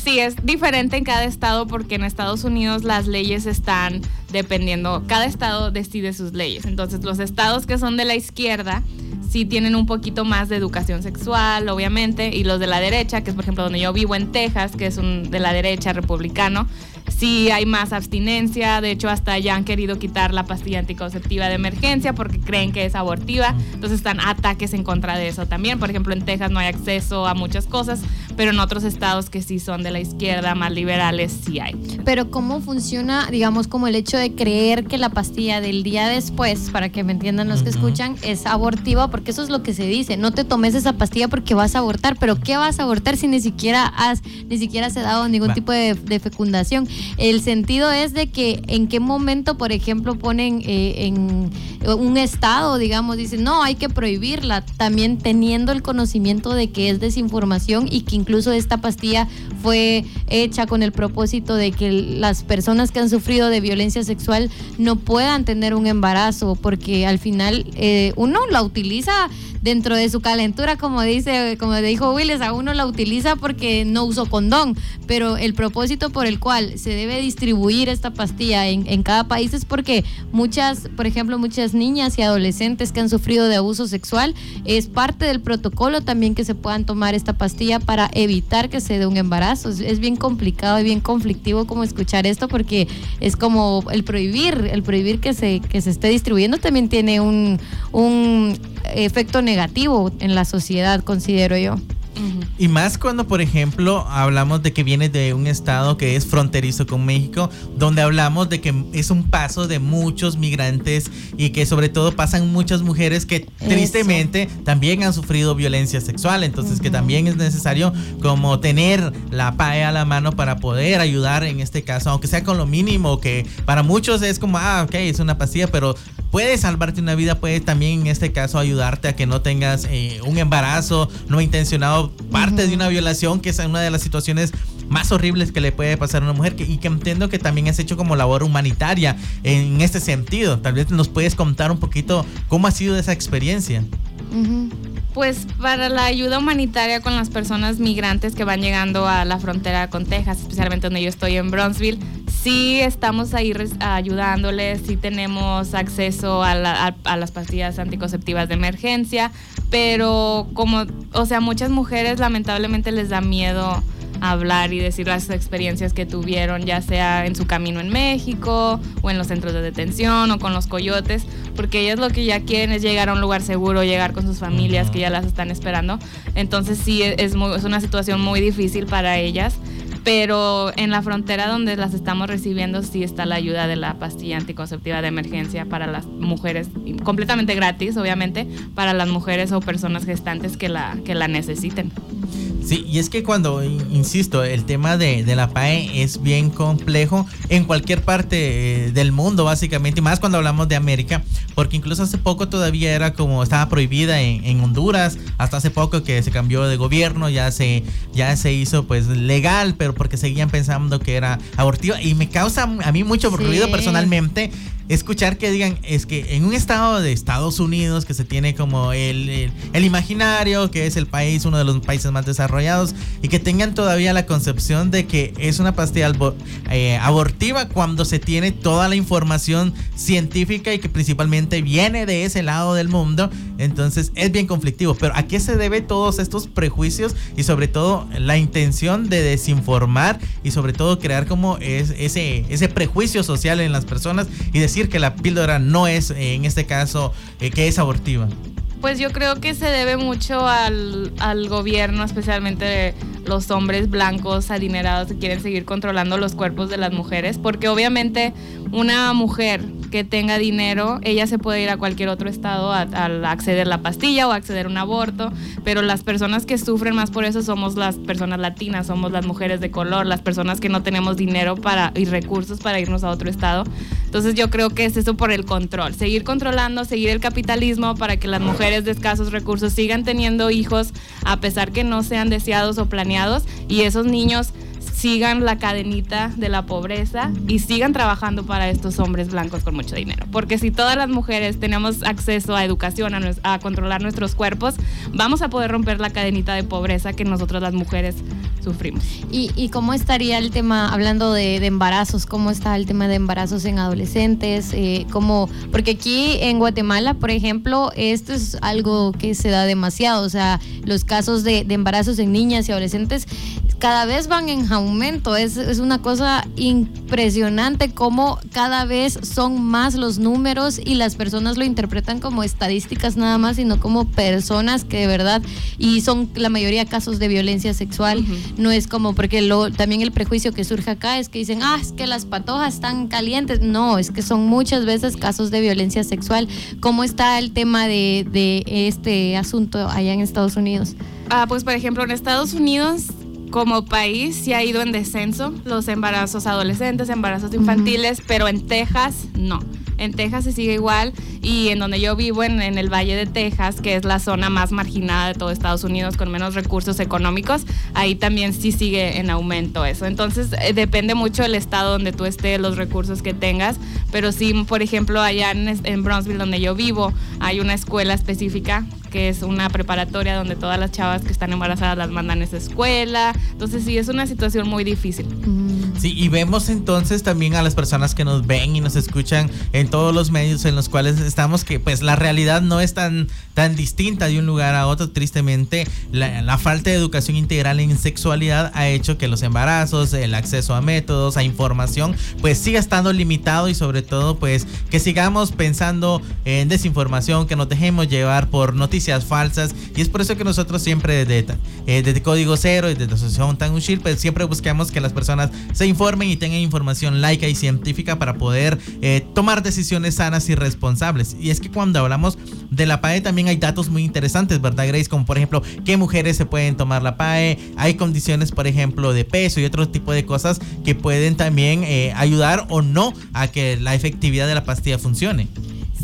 sí, es diferente en cada estado porque en Estados Unidos las leyes están dependiendo, cada estado decide sus leyes. Entonces, los estados que son de la izquierda sí tienen un poquito más de educación sexual, obviamente, y los de la derecha, que es por ejemplo donde yo vivo en Texas, que es un de la derecha republicano, sí hay más abstinencia, de hecho hasta ya han querido quitar la pastilla anticonceptiva de emergencia porque creen que es abortiva, entonces están ataques en contra de eso también, por ejemplo en Texas no hay acceso a muchas cosas, pero en otros estados que sí son de la izquierda, más liberales, sí hay. Pero cómo funciona, digamos, como el hecho de creer que la pastilla del día después, para que me entiendan los que escuchan, es abortiva, porque eso es lo que se dice. No te tomes esa pastilla porque vas a abortar, pero ¿qué vas a abortar si ni siquiera has, ni siquiera se ha dado ningún Va. tipo de, de fecundación? El sentido es de que en qué momento, por ejemplo, ponen eh, en un estado, digamos, dicen, no, hay que prohibirla, también teniendo el conocimiento de que es desinformación y que incluso esta pastilla fue hecha con el propósito de que las personas que han sufrido de violencia sexual no puedan tener un embarazo, porque al final eh, uno la utiliza dentro de su calentura, como dice, como dijo Willis, a uno la utiliza porque no usó condón, pero el propósito por el cual se debe distribuir esta pastilla en, en cada país es porque muchas, por ejemplo, muchas niñas y adolescentes que han sufrido de abuso sexual, es parte del protocolo también que se puedan tomar esta pastilla para evitar que se dé un embarazo. Es, es bien complicado y bien conflictivo como escuchar esto porque es como el prohibir, el prohibir que se, que se esté distribuyendo también tiene un, un efecto negativo en la sociedad, considero yo. Y más cuando, por ejemplo, hablamos de que viene de un estado que es fronterizo con México, donde hablamos de que es un paso de muchos migrantes y que sobre todo pasan muchas mujeres que tristemente también han sufrido violencia sexual. Entonces que también es necesario como tener la paya a la mano para poder ayudar en este caso, aunque sea con lo mínimo, que para muchos es como, ah, ok, es una pastilla, pero puede salvarte una vida, puede también en este caso ayudarte a que no tengas eh, un embarazo no intencionado, parte de una violación, que es una de las situaciones más horribles que le puede pasar a una mujer que- y que entiendo que también has hecho como labor humanitaria en este sentido. Tal vez nos puedes contar un poquito cómo ha sido esa experiencia. Pues para la ayuda humanitaria con las personas migrantes que van llegando a la frontera con Texas, especialmente donde yo estoy en Bronzeville, sí estamos ahí ayudándoles, sí tenemos acceso a, la- a las pastillas anticonceptivas de emergencia, pero como, o sea, muchas mujeres lamentablemente les da miedo hablar y decir las experiencias que tuvieron, ya sea en su camino en México o en los centros de detención o con los coyotes, porque ellas lo que ya quieren es llegar a un lugar seguro, llegar con sus familias que ya las están esperando. Entonces sí, es, es una situación muy difícil para ellas pero en la frontera donde las estamos recibiendo sí está la ayuda de la pastilla anticonceptiva de emergencia para las mujeres, completamente gratis, obviamente, para las mujeres o personas gestantes que la, que la necesiten. Sí, y es que cuando, insisto, el tema de, la PAE es bien complejo en cualquier parte eh, del mundo, básicamente, y más cuando hablamos de América, porque incluso hace poco todavía era como, estaba prohibida en, Honduras, hasta hace poco que se cambió de gobierno, ya se, ya se hizo pues legal, pero porque seguían pensando que era abortiva, y me causa a mí mucho ruido personalmente escuchar que digan, es que en un estado de Estados Unidos, que se tiene como el, el, imaginario, que es el país, uno de los países más desarrollados, y que tengan todavía la concepción de que es una pastilla eh, abortiva cuando se tiene toda la información científica y que principalmente viene de ese lado del mundo, entonces es bien conflictivo. Pero ¿a qué se debe todos estos prejuicios y sobre todo la intención de desinformar y sobre todo crear como es, ese, ese prejuicio social en las personas y decir que la píldora no es, eh, en este caso, eh, que es abortiva? Pues yo creo que se debe mucho al, al gobierno, especialmente los hombres blancos adinerados que quieren seguir controlando los cuerpos de las mujeres, porque obviamente una mujer que tenga dinero, ella se puede ir a cualquier otro estado a, acceder a la pastilla o acceder a un aborto, pero las personas que sufren más por eso somos las personas latinas, somos las mujeres de color, las personas que no tenemos dinero para, y recursos para irnos a otro estado. Entonces yo creo que es eso por el control, seguir controlando, seguir el capitalismo para que las mujeres de escasos recursos sigan teniendo hijos a pesar que no sean deseados o planeados y esos niños sigan la cadenita de la pobreza y sigan trabajando para estos hombres blancos con mucho dinero. Porque si todas las mujeres tenemos acceso a educación, a, controlar nuestros cuerpos, vamos a poder romper la cadenita de pobreza que nosotras las mujeres sufrimos. ¿Y, cómo estaría el tema, hablando de, embarazos, cómo está el tema de embarazos en adolescentes? Eh, porque aquí en Guatemala, por ejemplo, esto es algo que se da demasiado, o sea, los casos de, de embarazos en niñas y adolescentes cada vez van en aumento. Es, es, una cosa impresionante cómo cada vez son más los números y las personas lo interpretan como estadísticas nada más, sino como personas que de verdad, y son la mayoría casos de violencia sexual. No es como, porque lo, también el prejuicio que surge acá es que dicen, ah, es que las patojas están calientes. No, es que son muchas veces casos de violencia sexual. ¿Cómo está el tema de, de este asunto allá en Estados Unidos? Ah, pues por ejemplo, en Estados Unidos como país sí ha ido en descenso los embarazos adolescentes, embarazos infantiles, pero en Texas no. En Texas se sigue igual y en donde yo vivo, en, el Valle de Texas, que es la zona más marginada de todo Estados Unidos con menos recursos económicos, ahí también sí sigue en aumento eso. Entonces eh, depende mucho del estado donde tú estés, los recursos que tengas, pero sí, por ejemplo, allá en, en Bronzeville, donde yo vivo, hay una escuela específica que es una preparatoria donde todas las chavas que están embarazadas las mandan a esa escuela. Entonces sí, es una situación muy difícil. Sí, y vemos entonces también a las personas que nos ven y nos escuchan en todos los medios en los cuales estamos que pues la realidad no es tan, tan distinta de un lugar a otro. Tristemente, la, falta de educación integral en sexualidad ha hecho que los embarazos, el acceso a métodos, a información, pues siga estando limitado y sobre todo pues que sigamos pensando en desinformación, que nos dejemos llevar por noticias falsas. Y es por eso que nosotros siempre desde, eh, Código Cero y desde la Asociación Tangushil, pues siempre buscamos que las personas se informen y tengan información laica y científica para poder eh, tomar decisiones sanas y responsables. Y es que cuando hablamos de la PAE también hay datos muy interesantes, ¿verdad, Grace? Como por ejemplo, qué mujeres se pueden tomar la PAE, hay condiciones, por ejemplo, de peso y otro tipo de cosas que pueden también eh, ayudar o no a que la efectividad de la pastilla funcione.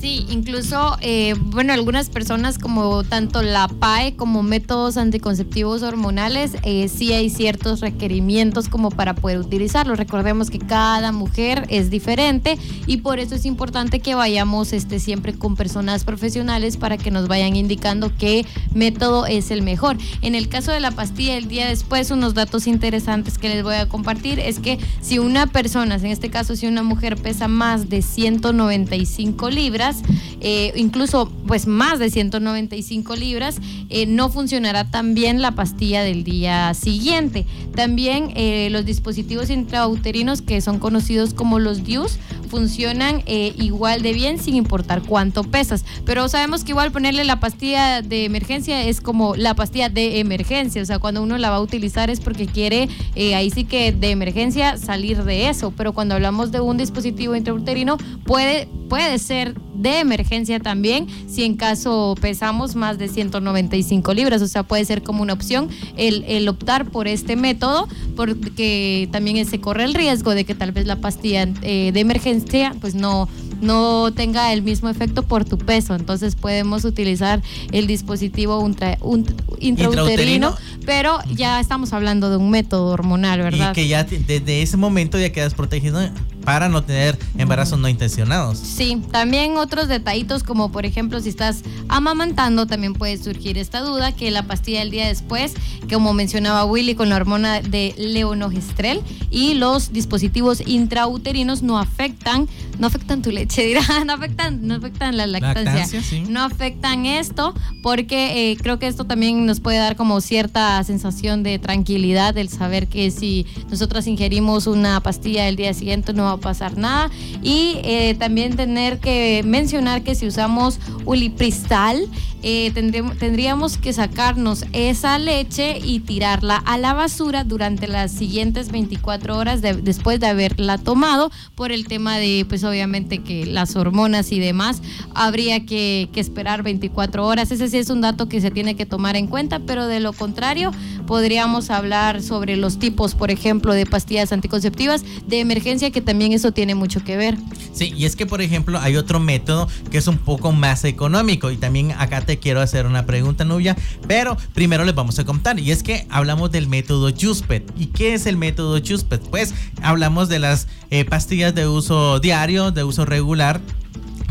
Sí, incluso, eh, bueno, algunas personas como tanto la PAE como métodos anticonceptivos hormonales, eh, sí hay ciertos requerimientos como para poder utilizarlos. Recordemos que cada mujer es diferente y por eso es importante que vayamos este, siempre con personas profesionales para que nos vayan indicando qué método es el mejor. En el caso de la pastilla, el día después, unos datos interesantes que les voy a compartir es que si una persona, en este caso si una mujer pesa más de 195 libras, eh, incluso pues más de 195 libras, eh, no funcionará tan bien la pastilla del día siguiente. También eh, los dispositivos intrauterinos que son conocidos como los DIUs funcionan eh, igual de bien sin importar cuánto pesas. Pero sabemos que igual ponerle la pastilla de emergencia es como la pastilla de emergencia. O sea, cuando uno la va a utilizar es porque quiere eh, ahí sí que de emergencia salir de eso. Pero cuando hablamos de un dispositivo intrauterino puede, puede ser de emergencia también si en caso pesamos más de 195 libras. O sea, puede ser como una opción el, el optar por este método porque también se corre el riesgo de que tal vez la pastilla eh, de emergencia pues no no tenga el mismo efecto por tu peso. Entonces podemos utilizar el dispositivo ultra- un- intrauterino, Intrauterino. pero ya estamos hablando de un método hormonal, ¿verdad? Y que ya desde ese momento ya quedas protegido para no tener embarazos no intencionados. Sí, también otros detallitos como por ejemplo si estás amamantando también puede surgir esta duda que la pastilla del día después, como mencionaba Willy con la hormona de leonogestrel y los dispositivos intrauterinos no afectan, no afectan tu leche, dirá, no afectan, no afectan la lactancia, Lactancia, sí. no afectan esto porque eh, creo que esto también nos puede dar como cierta sensación de tranquilidad el saber que si nosotras ingerimos una pastilla el día siguiente no va pasar nada. Y eh, también tener que mencionar que si usamos ulipristal eh, tendríamos, que sacarnos esa leche y tirarla a la basura durante las siguientes 24 horas de- después de haberla tomado por el tema de pues obviamente que las hormonas y demás. Habría que, que esperar 24 horas. Ese sí es un dato que se tiene que tomar en cuenta pero de lo contrario podríamos hablar sobre los tipos por ejemplo de pastillas anticonceptivas de emergencia que también eso tiene mucho que ver Sí, y es que por ejemplo hay otro método que es un poco más económico y también acá te quiero hacer una pregunta, Nubia, pero primero les vamos a contar y es que hablamos del método Juspet. ¿Y qué es el método Juspet? Pues hablamos de las eh, pastillas de uso diario, de uso regular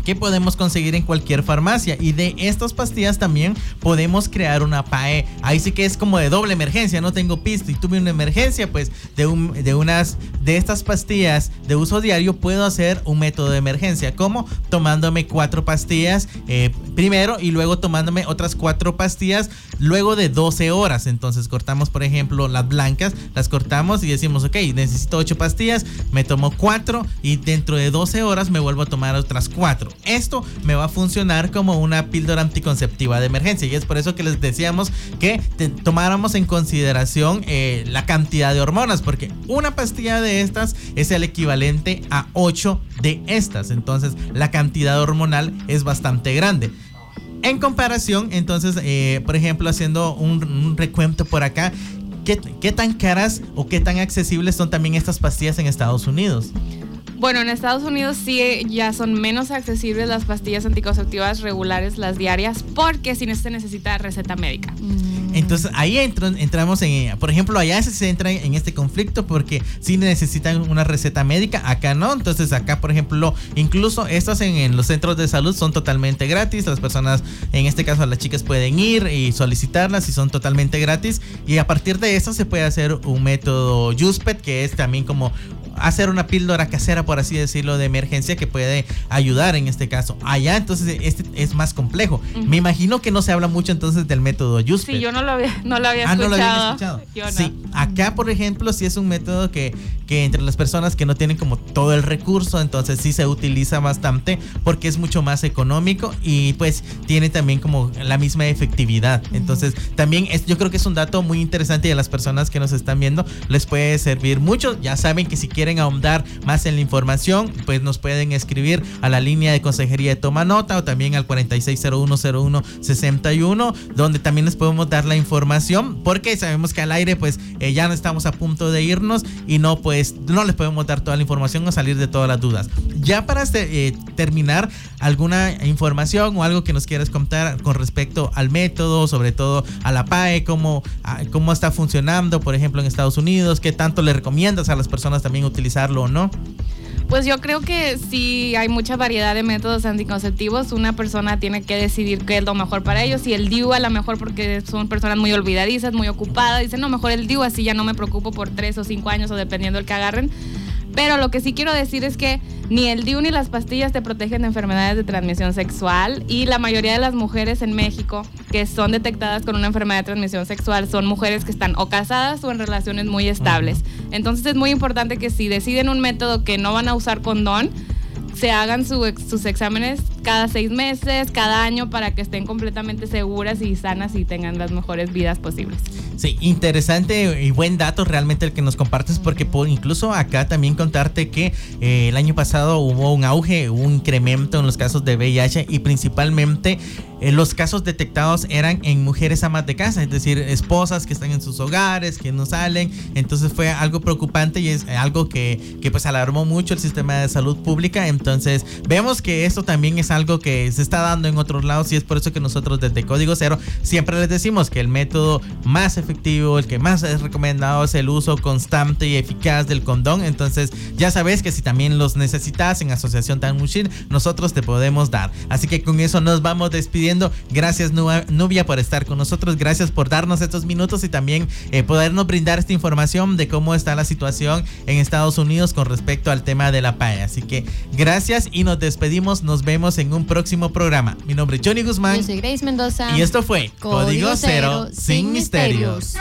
que podemos conseguir en cualquier farmacia y de estas pastillas también podemos crear una PAE. Ahí sí que es como de doble emergencia, no tengo pisto y tuve una emergencia, pues de, un, de unas de estas pastillas de uso diario puedo hacer un método de emergencia, como tomándome cuatro pastillas eh, primero y luego tomándome otras cuatro pastillas luego de 12 horas. Entonces cortamos, por ejemplo, las blancas, las cortamos y decimos, ok, necesito ocho pastillas, me tomo cuatro y dentro de 12 horas me vuelvo a tomar otras cuatro. Esto me va a funcionar como una píldora anticonceptiva de emergencia y es por eso que les decíamos que tomáramos en consideración eh, la cantidad de hormonas, porque una pastilla de estas es el equivalente a 8 de estas. Entonces la cantidad hormonal es bastante grande. En comparación, entonces, eh, por ejemplo, haciendo un, un recuento por acá, ¿qué, ¿qué tan caras o qué tan accesibles son también estas pastillas en Estados Unidos? Bueno, en Estados Unidos sí ya son menos accesibles las pastillas anticonceptivas regulares, las diarias, porque sí se necesita receta médica. Entonces ahí entro- entramos en, por ejemplo, allá se entra en este conflicto porque si necesitan una receta médica, acá no. Entonces acá, por ejemplo, incluso estas en, en los centros de salud son totalmente gratis. Las personas, en este caso las chicas pueden ir y solicitarlas y son totalmente gratis. Y a partir de eso se puede hacer un método Juspet, que es también como hacer una píldora casera, por así decirlo, de emergencia que puede ayudar en este caso. Allá entonces este es más complejo. Me imagino que no se habla mucho entonces del método Juspet. Sí, yo no lo había, no lo había Ah, no escuchado. lo habían escuchado. Yo no. Sí, acá por ejemplo sí es un método que, que entre las personas que no tienen como todo el recurso, entonces sí se utiliza bastante porque es mucho más económico y pues tiene también como la misma efectividad. Entonces también es, yo creo que es un dato muy interesante y a las personas que nos están viendo les puede servir mucho. Ya saben que si quieren ahondar más en la información, pues nos pueden escribir a la línea de consejería de Toma Nota o también al 46010161, donde también les podemos dar la información, porque sabemos que al aire pues eh, ya no estamos a punto de irnos y no pues no les podemos dar toda la información o salir de todas las dudas. Ya para este, eh, terminar, alguna información o algo que nos quieras contar con respecto al método, sobre todo a la PAE, cómo, cómo está funcionando, por ejemplo, en Estados Unidos, qué tanto le recomiendas a las personas también utilizarlo o no. Pues yo creo que sí hay mucha variedad de métodos anticonceptivos. Una persona tiene que decidir qué es lo mejor para ellos. Y el DIU a lo mejor porque son personas muy olvidadizas, muy ocupadas. Dicen, no, mejor el DIU, así ya no me preocupo por tres o cinco años o dependiendo del que agarren. Pero lo que sí quiero decir es que Ni el DIU ni las pastillas te protegen de enfermedades de transmisión sexual y la mayoría de las mujeres en México que son detectadas con una enfermedad de transmisión sexual son mujeres que están o casadas o en relaciones muy estables. Entonces es muy importante que si deciden un método que no van a usar condón, se hagan sus exámenes cada seis meses, cada año, para que estén completamente seguras y sanas y tengan las mejores vidas posibles. Sí, interesante y buen dato realmente el que nos compartes, porque por incluso acá también contarte que eh, el año pasado hubo un auge, un incremento en los casos de VIH y principalmente eh, los casos detectados eran en mujeres amas de casa, es decir, esposas que están en sus hogares, que no salen. Entonces fue algo preocupante y es algo que, que pues alarmó mucho el sistema de salud pública. Entonces vemos que esto también es algo que se está dando en otros lados y es por eso que nosotros desde Código Cero siempre les decimos que el método más efectivo, el que más es recomendado es el uso constante y eficaz del condón. Entonces ya sabes que si también los necesitas en Asociación Tanmushir, nosotros te podemos dar. Así que con eso nos vamos despidiendo. Gracias Nubia por estar con nosotros, gracias por darnos estos minutos y también eh, podernos brindar esta información de cómo está la situación en Estados Unidos con respecto al tema de la PAE. Así que gracias y nos despedimos, nos vemos en un próximo programa. Mi nombre es Johnny Guzmán. Yo soy Grace Mendoza. Y esto fue Código, Cero, sin misterios.